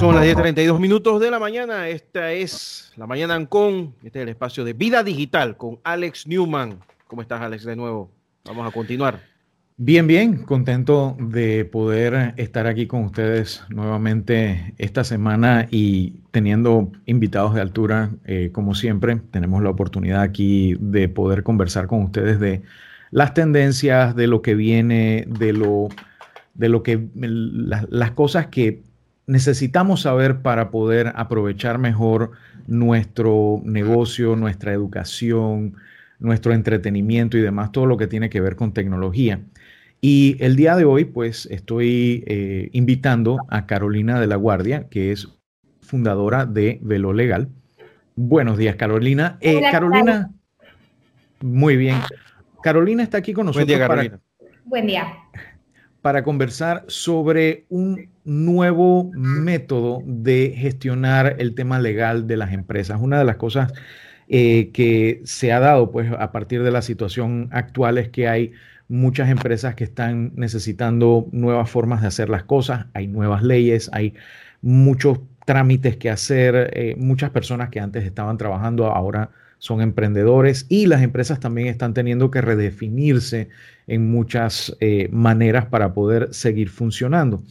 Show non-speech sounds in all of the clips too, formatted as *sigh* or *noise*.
Son las 10.32 minutos de la mañana. Esta es la mañana Ancon. Este es el espacio de vida digital con Alex Newman. ¿Cómo estás, Alex? De nuevo, vamos a continuar. Bien, bien, contento de poder estar aquí con ustedes nuevamente esta semana y teniendo invitados de altura, eh, como siempre, tenemos la oportunidad aquí de poder conversar con ustedes de las tendencias, de lo que viene, de lo, de lo que las cosas que necesitamos saber para poder aprovechar mejor nuestro negocio, nuestra educación, nuestro entretenimiento y demás, todo lo que tiene que ver con tecnología. Y el día de hoy, pues estoy eh, invitando a Carolina de la Guardia, que es fundadora de Velo Legal. Buenos días, Carolina. Eh, Carolina, muy bien. Carolina está aquí con nosotros. Buen día, Carolina. Buen día. Para conversar sobre un nuevo método de gestionar el tema legal de las empresas. Una de las cosas eh, que se ha dado, pues, a partir de la situación actual es que hay muchas empresas que están necesitando nuevas formas de hacer las cosas, hay nuevas leyes, hay muchos trámites que hacer, eh, muchas personas que antes estaban trabajando ahora son emprendedores y las empresas también están teniendo que redefinirse en muchas eh, maneras para poder seguir funcionando.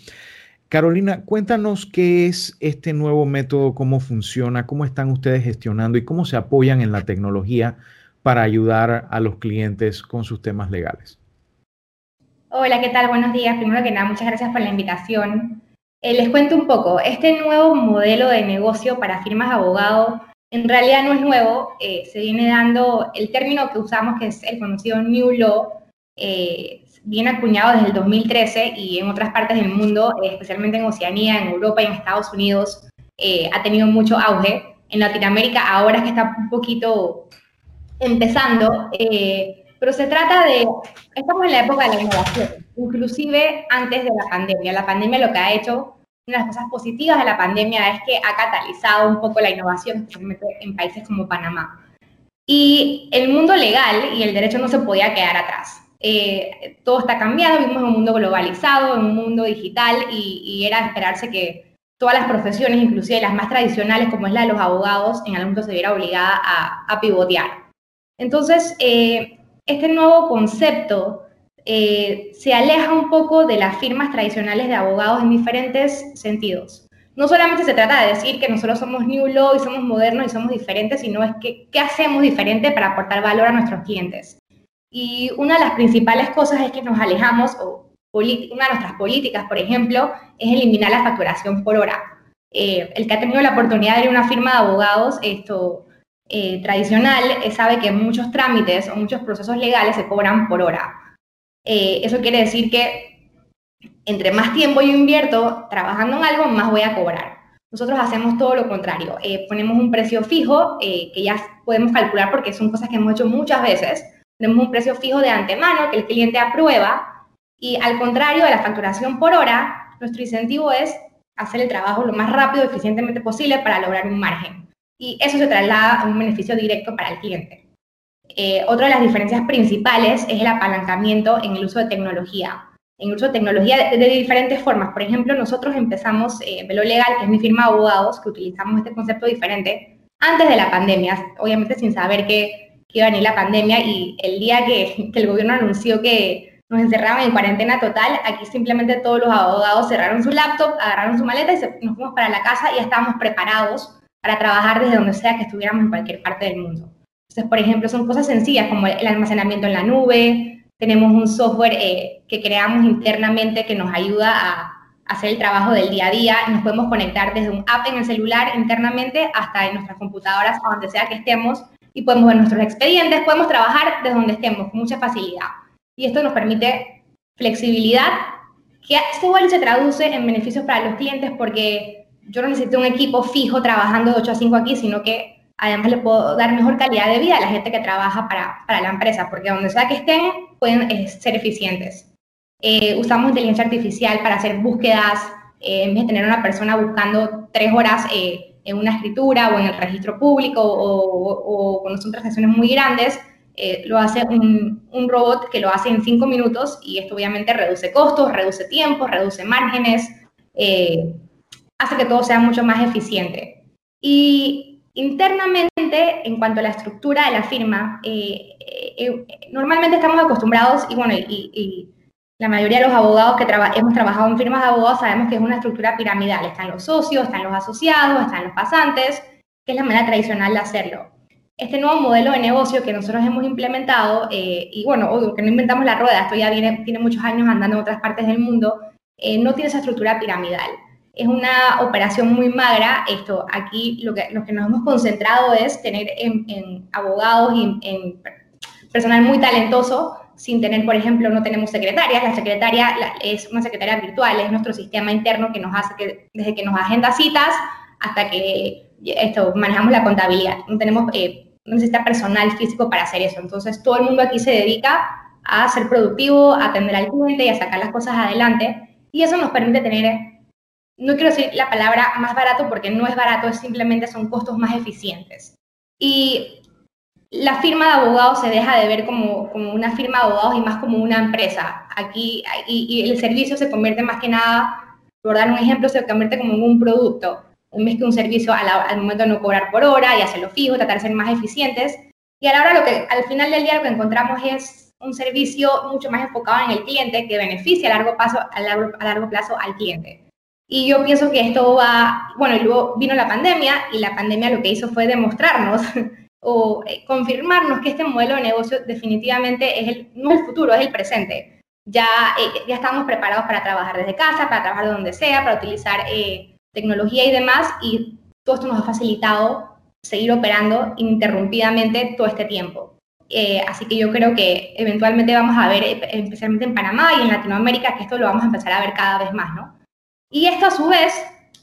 Carolina, cuéntanos qué es este nuevo método, cómo funciona, cómo están ustedes gestionando y cómo se apoyan en la tecnología para ayudar a los clientes con sus temas legales. Hola, ¿qué tal? Buenos días. Primero que nada, muchas gracias por la invitación. Eh, les cuento un poco, este nuevo modelo de negocio para firmas de abogado en realidad no es nuevo, eh, se viene dando el término que usamos, que es el conocido New Law, eh, viene acuñado desde el 2013 y en otras partes del mundo, especialmente en Oceanía, en Europa y en Estados Unidos, ha tenido mucho auge. En Latinoamérica ahora es que está un poquito empezando, pero se trata de, estamos en la época de la innovación, inclusive antes de la pandemia. La pandemia lo que ha hecho, una de las cosas positivas de la pandemia es que ha catalizado un poco la innovación, especialmente en países como Panamá. Y el mundo legal y el derecho no se podía quedar atrás. Eh, todo está cambiando, vivimos en un mundo globalizado, en un mundo digital, y, era esperarse que todas las profesiones, inclusive las más tradicionales, como es la de los abogados, en algún momento se viera obligada a, a pivotear. Entonces, eh, este nuevo concepto eh, se aleja un poco de las firmas tradicionales de abogados en diferentes sentidos. No solamente se trata de decir que nosotros somos New Law y somos modernos y somos diferentes, sino es que qué hacemos diferente para aportar valor a nuestros clientes. Y una de las principales cosas es que nos alejamos, o una de nuestras políticas, por ejemplo, es eliminar la facturación por hora. Eh, el que ha tenido la oportunidad de ir a una firma de abogados, esto, eh, tradicional eh, sabe que muchos trámites o muchos procesos legales se cobran por hora. Eh, eso quiere decir que entre más tiempo yo invierto trabajando en algo, más voy a cobrar. Nosotros hacemos todo lo contrario. ponemos un precio fijo que ya podemos calcular porque son cosas que hemos hecho muchas veces. Tenemos un precio fijo de antemano que el cliente aprueba y al contrario de la facturación por hora, nuestro incentivo es hacer el trabajo lo más rápido y eficientemente posible para lograr un margen y eso se traslada a un beneficio directo para el cliente. Eh, otra de las diferencias principales es el apalancamiento en el uso de tecnología. En el uso de tecnología de, diferentes formas. Por ejemplo, nosotros empezamos eh, Velo Legal, que es mi firma de abogados, que utilizamos este concepto diferente antes de la pandemia, obviamente sin saber que, que iba a venir la pandemia y el día que, *laughs* que el gobierno anunció que nos encerraban en cuarentena total, aquí simplemente todos los abogados cerraron su laptop, agarraron su maleta y nos fuimos para la casa y ya estábamos preparados para trabajar desde donde sea que estuviéramos en cualquier parte del mundo. Entonces, por ejemplo, son cosas sencillas como el almacenamiento en la nube, tenemos un software eh, que creamos internamente que nos ayuda a hacer el trabajo del día a día, nos podemos conectar desde un app en el celular internamente hasta en nuestras computadoras, a donde sea que estemos, y podemos ver nuestros expedientes, podemos trabajar desde donde estemos con mucha facilidad. Y esto nos permite flexibilidad, que igual se traduce en beneficios para los clientes porque yo no necesito un equipo fijo trabajando de 8 a 5 aquí, sino que además le puedo dar mejor calidad de vida a la gente que trabaja para, para la empresa, porque donde sea que estén pueden eh, ser eficientes. Eh, usamos inteligencia artificial para hacer búsquedas, eh, en vez de tener una persona buscando tres horas en una escritura o en el registro público o, o, cuando son transacciones muy grandes, lo hace un, un, robot que lo hace en cinco minutos y esto obviamente reduce costos, reduce tiempo, reduce márgenes hace que todo sea mucho más eficiente. Y internamente, en cuanto a la estructura de la firma, eh, eh, normalmente estamos acostumbrados, y bueno, y, la mayoría de los abogados que hemos trabajado en firmas de abogados sabemos que es una estructura piramidal. Están los socios, están los asociados, están los pasantes, que es la manera tradicional de hacerlo. Este nuevo modelo de negocio que nosotros hemos implementado, eh, y bueno, que no inventamos la rueda, esto ya viene, tiene muchos años andando en otras partes del mundo, no tiene esa estructura piramidal es una operación muy magra. Esto, aquí lo que, lo que nos hemos concentrado es tener en, abogados y en, personal muy talentoso, sin tener, por ejemplo, no tenemos secretarias. La secretaria es una secretaria virtual, es nuestro sistema interno que nos hace que, desde que nos agenda citas hasta que esto, manejamos la contabilidad. No tenemos, eh, no necesita personal físico para hacer eso. Entonces, todo el mundo aquí se dedica a ser productivo, a atender al cliente y a sacar las cosas adelante. Y eso nos permite tener no quiero decir la palabra más barato porque no es barato, es simplemente son costos más eficientes. Y la firma de abogados se deja de ver como, como una firma de abogados y más como una empresa. Aquí, y, el servicio se convierte más que nada, por dar un ejemplo, se convierte como en un producto. En vez que un servicio al momento de no cobrar por hora y hacerlo fijo, tratar de ser más eficientes. Y a la hora, lo que, al final del día lo que encontramos es un servicio mucho más enfocado en el cliente que beneficia a largo, plazo, a largo, a largo plazo al cliente. Y yo pienso que esto va, bueno, luego vino la pandemia y la pandemia lo que hizo fue demostrarnos *laughs* o eh, confirmarnos que este modelo de negocio definitivamente es el, no el futuro, es el presente. Ya, eh, ya estamos preparados para trabajar desde casa, para trabajar de donde sea, para utilizar eh, tecnología y demás, y todo esto nos ha facilitado seguir operando ininterrumpidamente todo este tiempo. así que yo creo que eventualmente vamos a ver, especialmente en Panamá y en Latinoamérica, que esto lo vamos a empezar a ver cada vez más, ¿no? Y esto a su vez,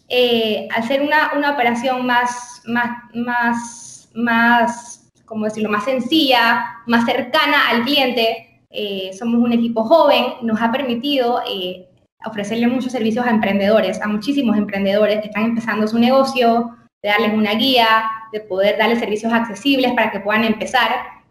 eh, al ser una, una, operación más, más, más, más, ¿cómo decirlo?, más sencilla, más cercana al cliente, eh, somos un equipo joven, nos ha permitido eh, ofrecerle muchos servicios a emprendedores, a muchísimos emprendedores que están empezando su negocio, de darles una guía, de poder darles servicios accesibles para que puedan empezar,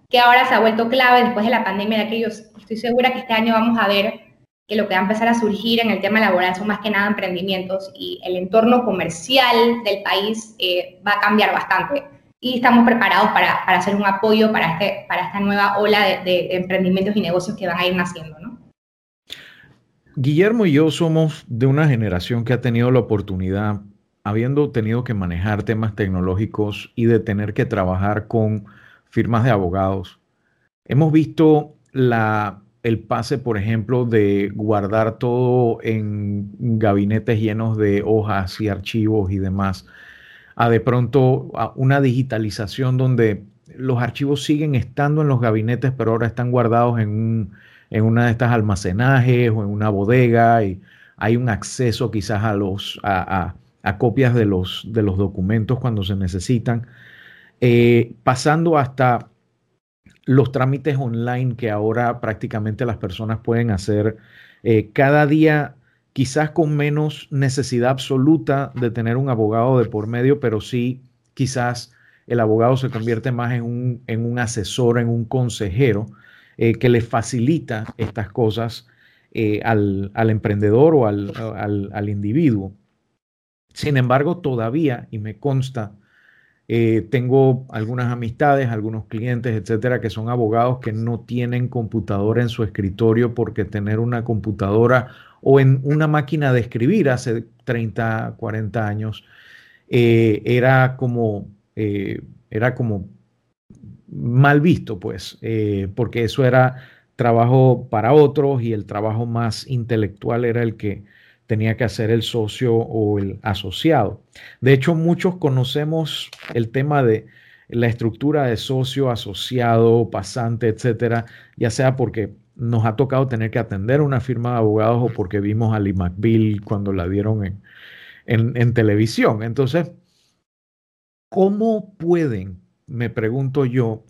que ahora se ha vuelto clave después de la pandemia, de aquellos, estoy segura que este año vamos a ver que lo que va a empezar a surgir en el tema laboral son más que nada emprendimientos y el entorno comercial del país eh, va a cambiar bastante. Y estamos preparados para, para, hacer un apoyo para, este, para esta nueva ola de, emprendimientos y negocios que van a ir naciendo. ¿no? Guillermo y yo somos de una generación que ha tenido la oportunidad, habiendo tenido que manejar temas tecnológicos y de tener que trabajar con firmas de abogados, hemos visto la el pase, por ejemplo, de guardar todo en gabinetes llenos de hojas y archivos y demás, a de pronto una digitalización donde los archivos siguen estando en los gabinetes, pero ahora están guardados en, una de estas almacenajes o en una bodega y hay un acceso quizás a, los, a, copias de los, de los documentos cuando se necesitan, eh, pasando hasta los trámites online que ahora prácticamente las personas pueden hacer eh, cada día, quizás con menos necesidad absoluta de tener un abogado de por medio, pero sí quizás el abogado se convierte más en un, en un asesor, en un consejero eh, que le facilita estas cosas eh, al, emprendedor o al, al individuo. Sin embargo, todavía, y me consta, eh, tengo algunas amistades, algunos clientes, etcétera, que son abogados que no tienen computadora en su escritorio porque tener una computadora o en una máquina de escribir hace 30, 40 años eh, era como eh, era como mal visto, pues, porque eso era trabajo para otros y el trabajo más intelectual era el que tenía que hacer el socio o el asociado. De hecho, muchos conocemos el tema de la estructura de socio, asociado, pasante, etcétera, ya sea porque nos ha tocado tener que atender una firma de abogados o porque vimos a Lee McBeal cuando la dieron en, en televisión. Entonces, ¿cómo pueden, me pregunto yo,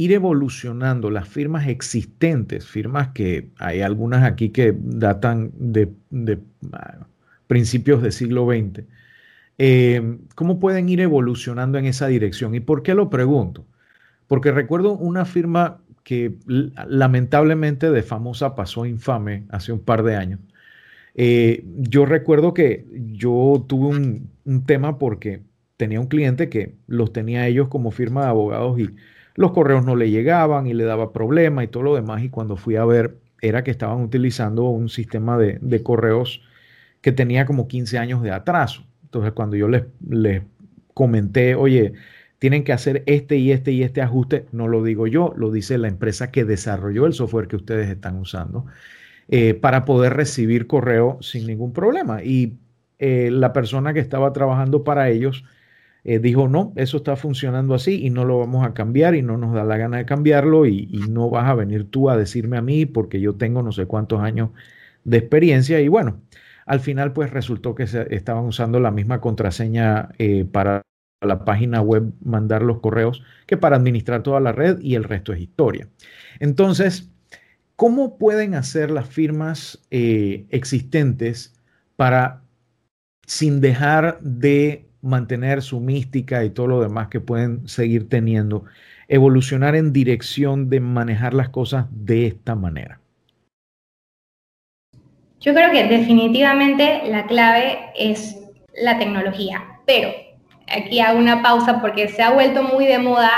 ir evolucionando las firmas existentes, firmas que hay algunas aquí que datan de, ah, principios del siglo XX, eh, ¿cómo pueden ir evolucionando en esa dirección? ¿Y por qué lo pregunto? Porque recuerdo una firma que lamentablemente de famosa pasó infame hace un par de años. Eh, yo recuerdo que yo tuve un, un tema porque tenía un cliente que los tenía ellos como firma de abogados y los correos no le llegaban y le daba problema y todo lo demás. Y cuando fui a ver, era que estaban utilizando un sistema de, de correos que tenía como 15 años de atraso. Entonces, cuando yo les, les comenté, oye, tienen que hacer este y este y este ajuste, no lo digo yo, lo dice la empresa que desarrolló el software que ustedes están usando, eh, para poder recibir correo sin ningún problema. Y eh, la persona que estaba trabajando para ellos eh, dijo, no, eso está funcionando así y no lo vamos a cambiar y no nos da la gana de cambiarlo y, no vas a venir tú a decirme a mí porque yo tengo no sé cuántos años de experiencia y bueno, al final pues resultó que se estaban usando la misma contraseña para la página web mandar los correos que para administrar toda la red y el resto es historia. Entonces, ¿cómo pueden hacer las firmas eh, existentes para, sin dejar de mantener su mística y todo lo demás que pueden seguir teniendo, evolucionar en dirección de manejar las cosas de esta manera? Yo creo que definitivamente la clave es la tecnología, pero aquí hago una pausa porque se ha vuelto muy de moda,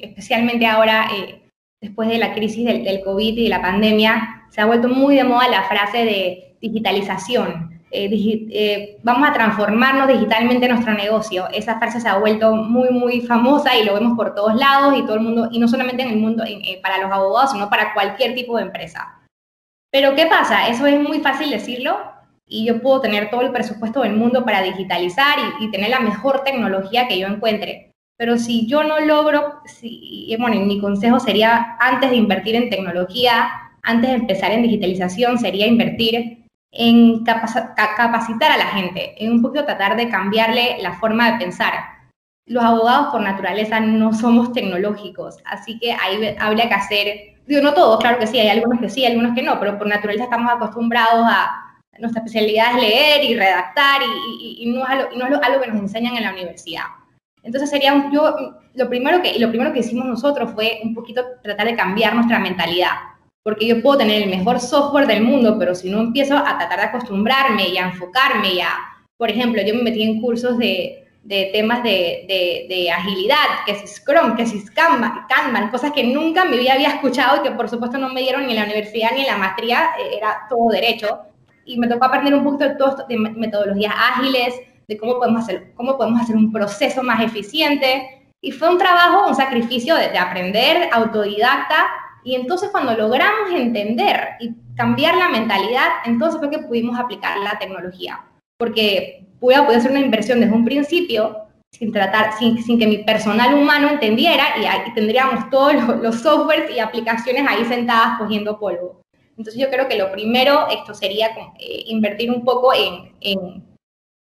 especialmente ahora eh, después de la crisis del, del COVID y de la pandemia, se ha vuelto muy de moda la frase de digitalización. Eh, eh, vamos a transformarnos digitalmente en nuestro negocio. Esa frase se ha vuelto muy, muy famosa y lo vemos por todos lados y todo el mundo, y no solamente en el mundo eh, para los abogados, sino para cualquier tipo de empresa. Pero ¿qué pasa? Eso es muy fácil decirlo y yo puedo tener todo el presupuesto del mundo para digitalizar y, tener la mejor tecnología que yo encuentre. Pero si yo no logro, si, bueno, mi consejo sería antes de invertir en tecnología, antes de empezar en digitalización, sería invertir en capacitar a la gente, en un poquito tratar de cambiarle la forma de pensar. Los abogados por naturaleza no somos tecnológicos, así que ahí habría que hacer, digo, no todos, claro que sí, hay algunos que sí, algunos que no, pero por naturaleza estamos acostumbrados a, nuestra especialidad es leer y redactar y, no es, algo, que nos enseñan en la universidad. Entonces sería, yo, lo primero, que, lo primero que hicimos nosotros fue un poquito tratar de cambiar nuestra mentalidad porque yo puedo tener el mejor software del mundo, pero si no empiezo a tratar de acostumbrarme y a enfocarme y a, por ejemplo, yo me metí en cursos de, de temas de, de, agilidad, que es Scrum, que es Kanban, Kanban, cosas que nunca me había escuchado y que por supuesto no me dieron ni en la universidad ni en la maestría, eh, era todo derecho. Y me tocó aprender un poquito de, todo de metodologías ágiles, de cómo podemos, hacer, cómo podemos hacer un proceso más eficiente. Y fue un trabajo, un sacrificio de, de aprender autodidacta, y entonces cuando logramos entender y cambiar la mentalidad, entonces fue que pudimos aplicar la tecnología. Porque pude poder hacer una inversión desde un principio sin, tratar, sin, sin que mi personal humano entendiera y, tendríamos todos los, softwares y aplicaciones ahí sentadas cogiendo polvo. Entonces yo creo que lo primero esto sería eh, invertir un poco en, en,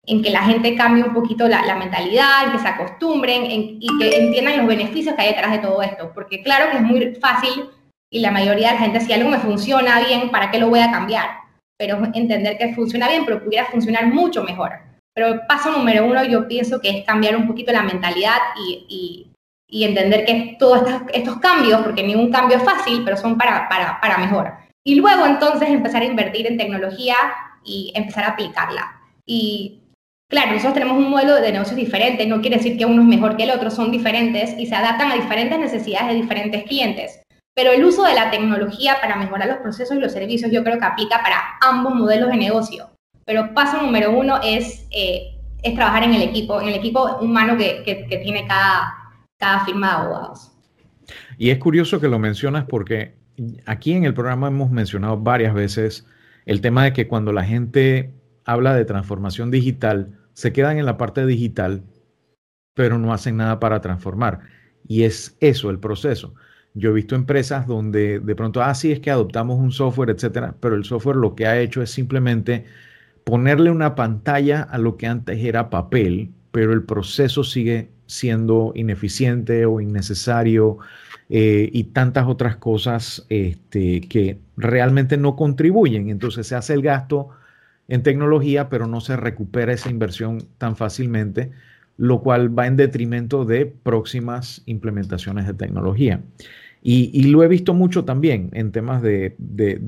en, que la gente cambie un poquito la, la mentalidad, en que se acostumbren y que entiendan los beneficios que hay detrás de todo esto. Porque claro que es muy fácil y la mayoría de la gente, si algo me funciona bien, ¿para qué lo voy a cambiar? Pero entender que funciona bien, pero pudiera funcionar mucho mejor. Pero el paso número uno yo pienso que es cambiar un poquito la mentalidad y, y, entender que todos estos, cambios, porque ningún cambio es fácil, pero son para, para, para mejor. Y luego entonces empezar a invertir en tecnología y empezar a aplicarla. Y Claro, nosotros tenemos un modelo de negocios diferente, no quiere decir que uno es mejor que el otro, son diferentes y se adaptan a diferentes necesidades de diferentes clientes. Pero el uso de la tecnología para mejorar los procesos y los servicios yo creo que aplica para ambos modelos de negocio. Pero paso número uno es, eh, es trabajar en el equipo, en el equipo humano que, que, tiene cada, cada firma de abogados. Y es curioso que lo mencionas porque aquí en el programa hemos mencionado varias veces el tema de que cuando la gente habla de transformación digital, se quedan en la parte digital, pero no hacen nada para transformar. Y es eso el proceso. Yo he visto empresas donde de pronto, ah, sí, es que adoptamos un software, etcétera, pero el software lo que ha hecho es simplemente ponerle una pantalla a lo que antes era papel, pero el proceso sigue siendo ineficiente o innecesario eh, y tantas otras cosas este, que realmente no contribuyen. Entonces se hace el gasto en tecnología, pero no se recupera esa inversión tan fácilmente, lo cual va en detrimento de próximas implementaciones de tecnología. Y, lo he visto mucho también en temas de,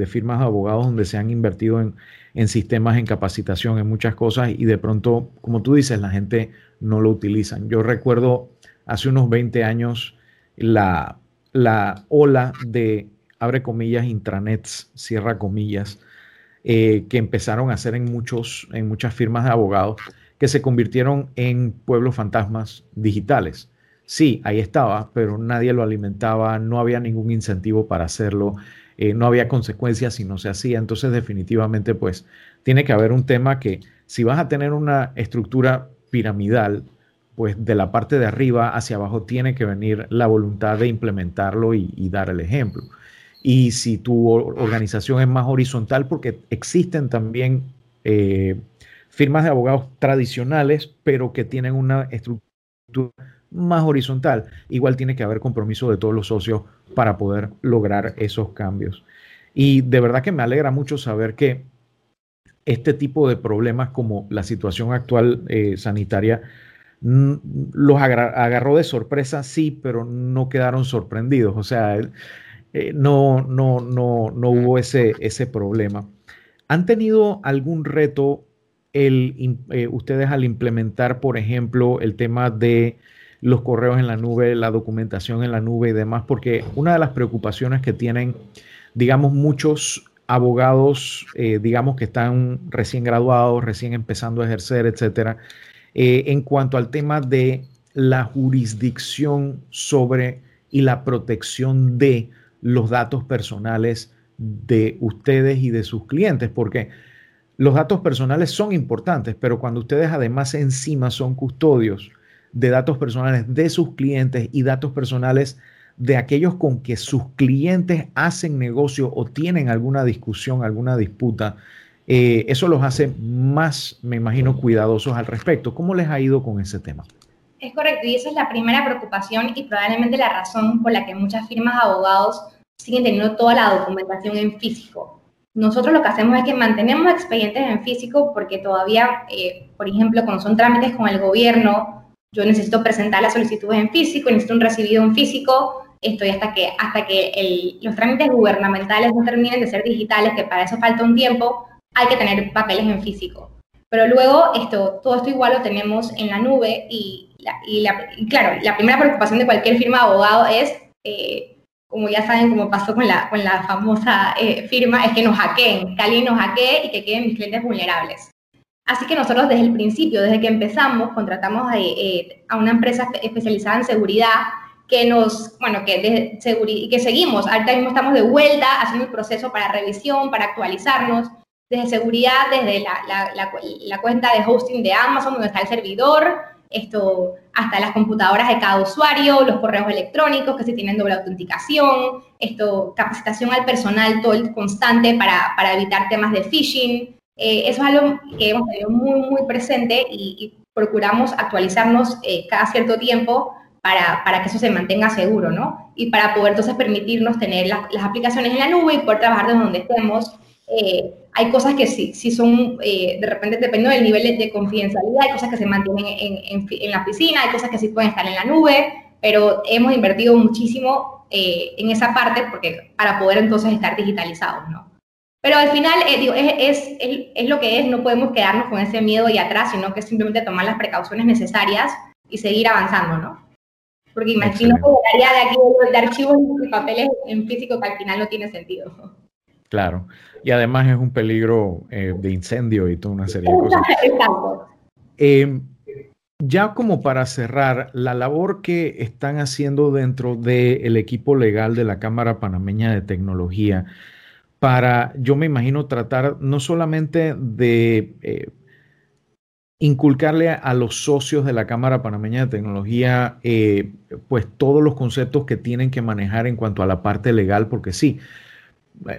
firmas de abogados donde se han invertido en, en, sistemas, en capacitación, en muchas cosas y de pronto, como tú dices, la gente no lo utiliza. Yo recuerdo hace unos 20 años la, la ola de, abre comillas, intranets, cierra comillas, eh, que empezaron a hacer en, muchos, en muchas firmas de abogados que se convirtieron en pueblos fantasmas digitales sí, ahí estaba, pero nadie lo alimentaba, no había ningún incentivo para hacerlo, eh, no había consecuencias si no se hacía. Entonces, definitivamente, pues, tiene que haber un tema que si vas a tener una estructura piramidal, pues de la parte de arriba hacia abajo tiene que venir la voluntad de implementarlo y, dar el ejemplo. Y si tu organización es más horizontal, porque existen también eh, firmas de abogados tradicionales, pero que tienen una estructura más horizontal, igual tiene que haber compromiso de todos los socios para poder lograr esos cambios. Y de verdad que me alegra mucho saber que este tipo de problemas como la situación actual eh, sanitaria los agarró de sorpresa, sí, pero no quedaron sorprendidos. O sea, eh, no, no, no, no hubo ese, ese problema. ¿Han tenido algún reto el, eh, ustedes al implementar, por ejemplo, el tema de los correos en la nube, la documentación en la nube y demás, porque una de las preocupaciones que tienen, digamos, muchos abogados, eh, digamos, que están recién graduados, recién empezando a ejercer, etcétera, eh, en cuanto al tema de la jurisdicción sobre y la protección de los datos personales de ustedes y de sus clientes, porque los datos personales son importantes, pero cuando ustedes además encima son custodios de datos personales de sus clientes y datos personales de aquellos con que sus clientes hacen negocio o tienen alguna discusión, alguna disputa. Eh, eso los hace más, me imagino, cuidadosos al respecto. ¿Cómo les ha ido con ese tema? Es correcto, y esa es la primera preocupación y probablemente la razón por la que muchas firmas de abogados siguen teniendo toda la documentación en físico. Nosotros lo que hacemos es que mantenemos expedientes en físico porque todavía, eh, por ejemplo, cuando son trámites con el gobierno, yo necesito presentar las solicitudes en físico, necesito un recibido en físico, estoy hasta que, hasta que los trámites gubernamentales no terminen de ser digitales, que para eso falta un tiempo, hay que tener papeles en físico. Pero luego esto, todo esto igual lo tenemos en la nube y, claro, la primera preocupación de cualquier firma de abogado es, eh, como ya saben, como pasó con la, con la famosa eh, firma, es que nos hackeen, que alguien nos hackee y que queden mis clientes vulnerables. Así que nosotros desde el principio, desde que empezamos, contratamos a, eh, una empresa especializada en seguridad que nos, bueno, que, de que seguimos. Ahorita mismo estamos de vuelta haciendo el proceso para revisión, para actualizarnos. Desde seguridad, desde la, la, cuenta de hosting de Amazon, donde está el servidor, esto, hasta las computadoras de cada usuario, los correos electrónicos que se tienen doble autenticación, esto, capacitación al personal todo el constante para, para evitar temas de phishing, eh, eso es algo que hemos tenido muy, muy presente y, procuramos actualizarnos eh, cada cierto tiempo para, para, que eso se mantenga seguro, ¿no? Y para poder entonces permitirnos tener las, las aplicaciones en la nube y poder trabajar desde donde estemos. Eh, hay cosas que sí, sí son, de repente, dependiendo del nivel de, confidencialidad, hay cosas que se mantienen en, en, la oficina, hay cosas que sí pueden estar en la nube, pero hemos invertido muchísimo en esa parte porque, para poder entonces estar digitalizados, ¿no? Pero al final, eh, digo, es, es, es, lo que es, no podemos quedarnos con ese miedo y atrás, sino que simplemente tomar las precauciones necesarias y seguir avanzando, ¿no? Porque imagino que área de aquí de archivos y papeles en físico que al final no tiene sentido. Claro, y además es un peligro eh, de incendio y toda una serie de cosas. *laughs* Exacto. Eh, ya como para cerrar, la labor que están haciendo dentro del equipo legal de la Cámara Panameña de Tecnología, para, yo me imagino, tratar no solamente de eh, inculcarle a los socios de la Cámara Panameña de Tecnología, eh, pues todos los conceptos que tienen que manejar en cuanto a la parte legal, porque sí,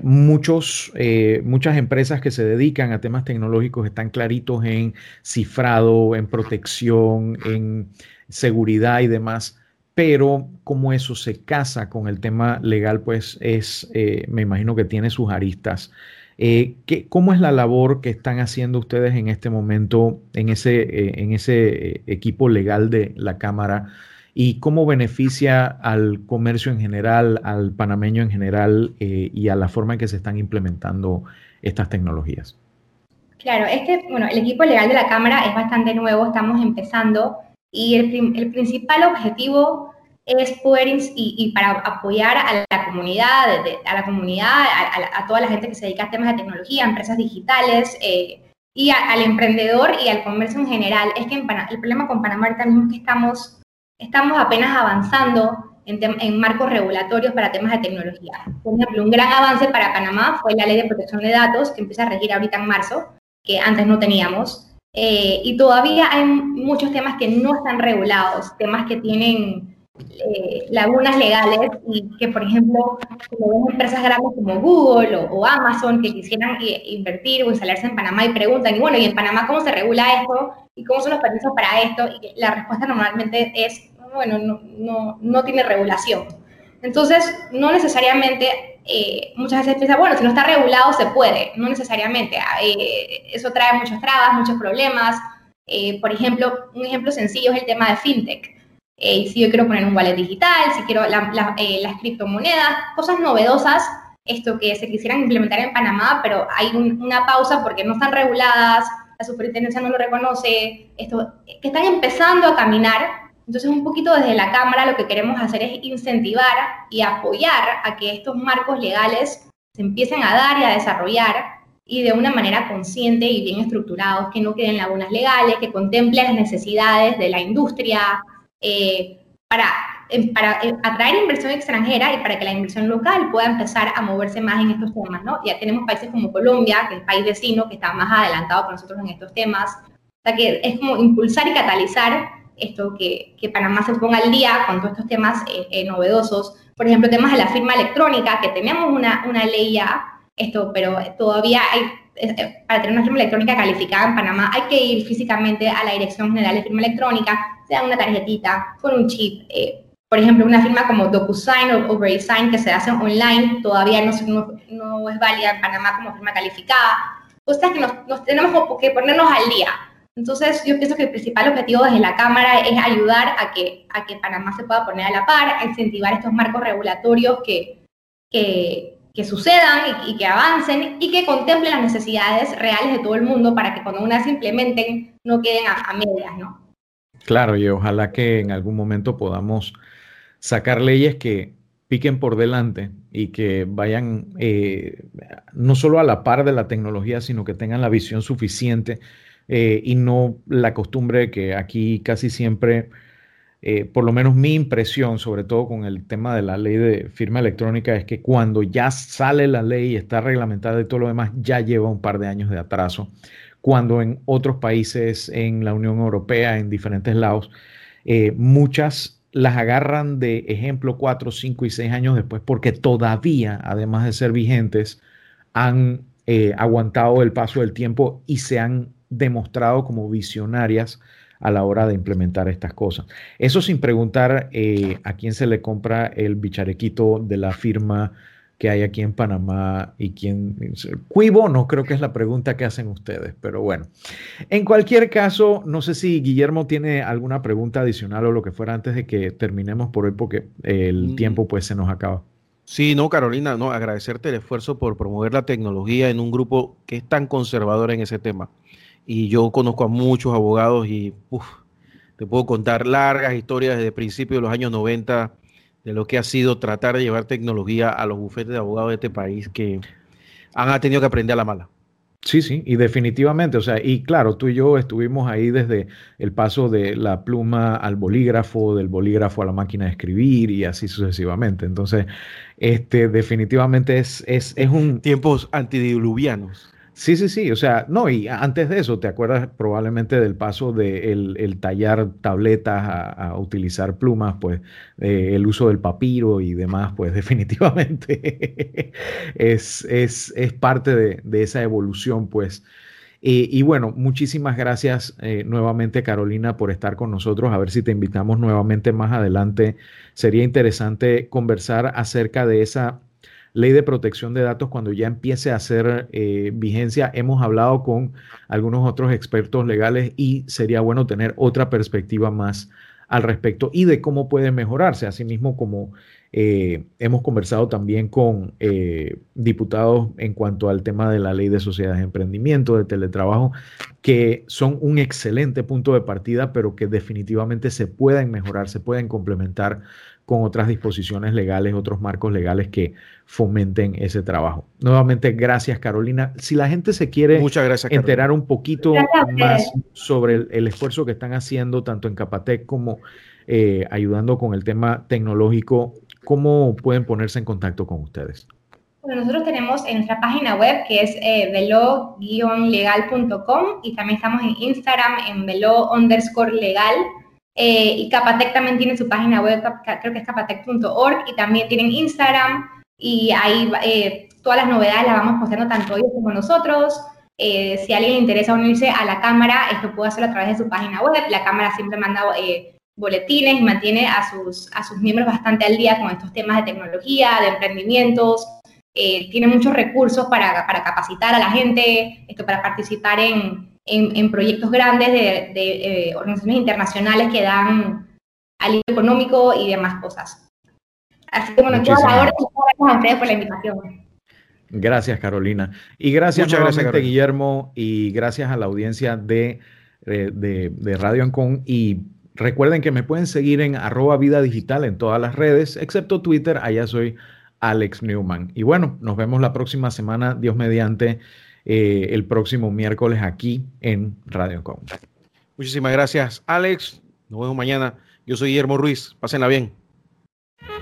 muchos, eh, muchas empresas que se dedican a temas tecnológicos están claritos en cifrado, en protección, en seguridad y demás pero como eso se casa con el tema legal, pues es, eh, me imagino que tiene sus aristas. Eh, ¿Cómo es la labor que están haciendo ustedes en este momento en ese, eh, en ese equipo legal de la Cámara? y cómo beneficia al comercio en general, al panameño en general y a la forma en que se están implementando estas tecnologías. Claro, este, bueno, el equipo legal de la Cámara es bastante nuevo, estamos empezando y el, principal objetivo es poder y, para apoyar a la comunidad, a la comunidad, a, toda la gente que se dedica a temas de tecnología, empresas digitales eh, y al emprendedor y al comercio en general. Es que el problema con Panamá también es que estamos estamos apenas avanzando en, marcos regulatorios para temas de tecnología. Por ejemplo, un gran avance para Panamá fue la ley de protección de datos, que empieza a regir ahorita en marzo, que antes no teníamos. Eh, y todavía hay muchos temas que no están regulados, temas que tienen eh, lagunas legales y que, por ejemplo, como empresas grandes como Google o, Amazon que quisieran eh, invertir o instalarse en Panamá y preguntan, y bueno, ¿y en Panamá cómo se regula esto? ¿Y cómo son los permisos para esto? Y la respuesta normalmente es, bueno, no, no, no tiene regulación. Entonces, no necesariamente, eh, muchas veces piensa, bueno, si no está regulado se puede, no necesariamente. eso trae muchas trabas, muchos problemas. por ejemplo, un ejemplo sencillo es el tema de fintech eh, si yo quiero poner un wallet digital, si quiero eh, las criptomonedas, cosas novedosas, esto que se quisieran implementar en Panamá, pero hay una pausa porque no están reguladas, la superintendencia no lo reconoce, esto, que están empezando a caminar. Entonces, un poquito desde la Cámara lo que queremos hacer es incentivar y apoyar a que estos marcos legales se empiecen a dar y a desarrollar y de una manera consciente y bien estructurados, que no queden lagunas legales, que contemplen las necesidades de la industria, eh, para, em, para eh, atraer inversión extranjera y para que la inversión local pueda empezar a moverse más en estos temas, ¿no? Ya tenemos países como Colombia, que es el país vecino, que está más adelantado que nosotros en estos temas. O sea, que es como impulsar y catalizar esto, que, que Panamá se ponga al día con todos estos temas eh, novedosos. Por ejemplo, temas de la firma electrónica, que tenemos una, una ley ya, esto, pero todavía hay para tener una firma electrónica calificada en Panamá hay que ir físicamente a la Dirección General de Firma Electrónica, sea una tarjetita con un chip. Eh, por ejemplo, una firma como DocuSign o VeriSign que se hace online todavía no, no, es válida en Panamá como firma calificada. Sea que nos, tenemos que ponernos al día. Entonces, yo pienso que el principal objetivo desde la Cámara es ayudar a que, a que Panamá se pueda poner a la par, a incentivar estos marcos regulatorios que, que, sucedan y, que avancen y que contemplen las necesidades reales de todo el mundo para que cuando unas se implementen no queden a, medias, ¿no? Claro, y ojalá que en algún momento podamos sacar leyes que piquen por delante y que vayan eh, no solo a la par de la tecnología, sino que tengan la visión suficiente eh, y no la costumbre que aquí casi siempre eh, por lo menos mi impresión, sobre todo con el tema de la ley de firma electrónica, es que cuando ya sale la ley y está reglamentada y todo lo demás, ya lleva un par de años de atraso. Cuando en otros países, en la Unión Europea, en diferentes lados, eh, muchas las agarran de ejemplo cuatro, cinco y seis años después, porque todavía, además de ser vigentes, han eh, aguantado el paso del tiempo y se han demostrado como visionarias a la hora de implementar estas cosas. Eso sin preguntar eh, a quién se le compra el bicharequito de la firma que hay aquí en Panamá y quién... Cuivo, no creo que es la pregunta que hacen ustedes, pero bueno. En cualquier caso, no sé si Guillermo tiene alguna pregunta adicional o lo que fuera antes de que terminemos por hoy porque el mm. tiempo pues se nos acaba. Sí, no, Carolina, no, agradecerte el esfuerzo por promover la tecnología en un grupo que es tan conservador en ese tema y yo conozco a muchos abogados y te puedo contar largas historias desde principios de los años 90 de lo que ha sido tratar de llevar tecnología a los bufetes de abogados de este país que han tenido que aprender a la mala. Sí, sí, y definitivamente, o sea, y claro, tú y yo estuvimos ahí desde el paso de la pluma al bolígrafo, del bolígrafo a la máquina de escribir y así sucesivamente. Entonces, este definitivamente es, es, es un... Tiempos antidiluvianos. Sí, sí, sí, o sea, no, y antes de eso, ¿te acuerdas probablemente del paso de el, tallar tabletas a, utilizar plumas, pues eh, el uso del papiro y demás, pues *laughs* definitivamente es, es, es, parte de, de, esa evolución, pues. y bueno, muchísimas gracias eh, nuevamente Carolina por estar con nosotros, a ver si te invitamos nuevamente más adelante. Sería interesante conversar acerca de esa ley de protección de datos cuando ya empiece a hacer eh, vigencia. Hemos hablado con algunos otros expertos legales y sería bueno tener otra perspectiva más al respecto y de cómo puede mejorarse, asimismo como eh, hemos conversado también con eh, diputados en cuanto al tema de la ley de sociedades de emprendimiento, de teletrabajo, que son un excelente punto de partida, pero que definitivamente se pueden mejorar, se pueden complementar con otras disposiciones legales, otros marcos legales que fomenten ese trabajo. Nuevamente, gracias Carolina. Si la gente se quiere enterar un poquito más sobre el, esfuerzo que están haciendo tanto en Capatec como eh, ayudando con el tema tecnológico, ¿cómo pueden ponerse en contacto con ustedes? Bueno, nosotros tenemos en nuestra página web que es eh, velo-legal.com y también estamos en Instagram en velo underscore legal. Eh, y Capatec también tiene su página web, creo que es capatec.org, y también tienen Instagram, y ahí eh, todas las novedades las vamos posteando tanto ellos como nosotros. Eh, si a alguien le interesa unirse a la cámara, esto puede hacerlo a través de su página web. La cámara siempre manda boletines y mantiene a sus, a sus miembros bastante al día con estos temas de tecnología, de emprendimientos. tiene muchos recursos para, para capacitar a la gente, esto para participar en, en, proyectos grandes de, eh, organizaciones internacionales que dan alivio económico y demás cosas. Así que bueno, todas las gracias a ustedes por la invitación. Gracias, Carolina. Y gracias Muchas nuevamente, Guillermo, y gracias a la audiencia de, eh, de, de Radio Ancon. Y recuerden que me pueden seguir en arroba vida digital en todas las redes, excepto Twitter, allá soy Alex Newman. Y bueno, nos vemos la próxima semana, Dios mediante. Eh, el próximo miércoles aquí en Radio Com. Muchísimas gracias, Alex. Nos vemos mañana. Yo soy Guillermo Ruiz. Pásenla bien.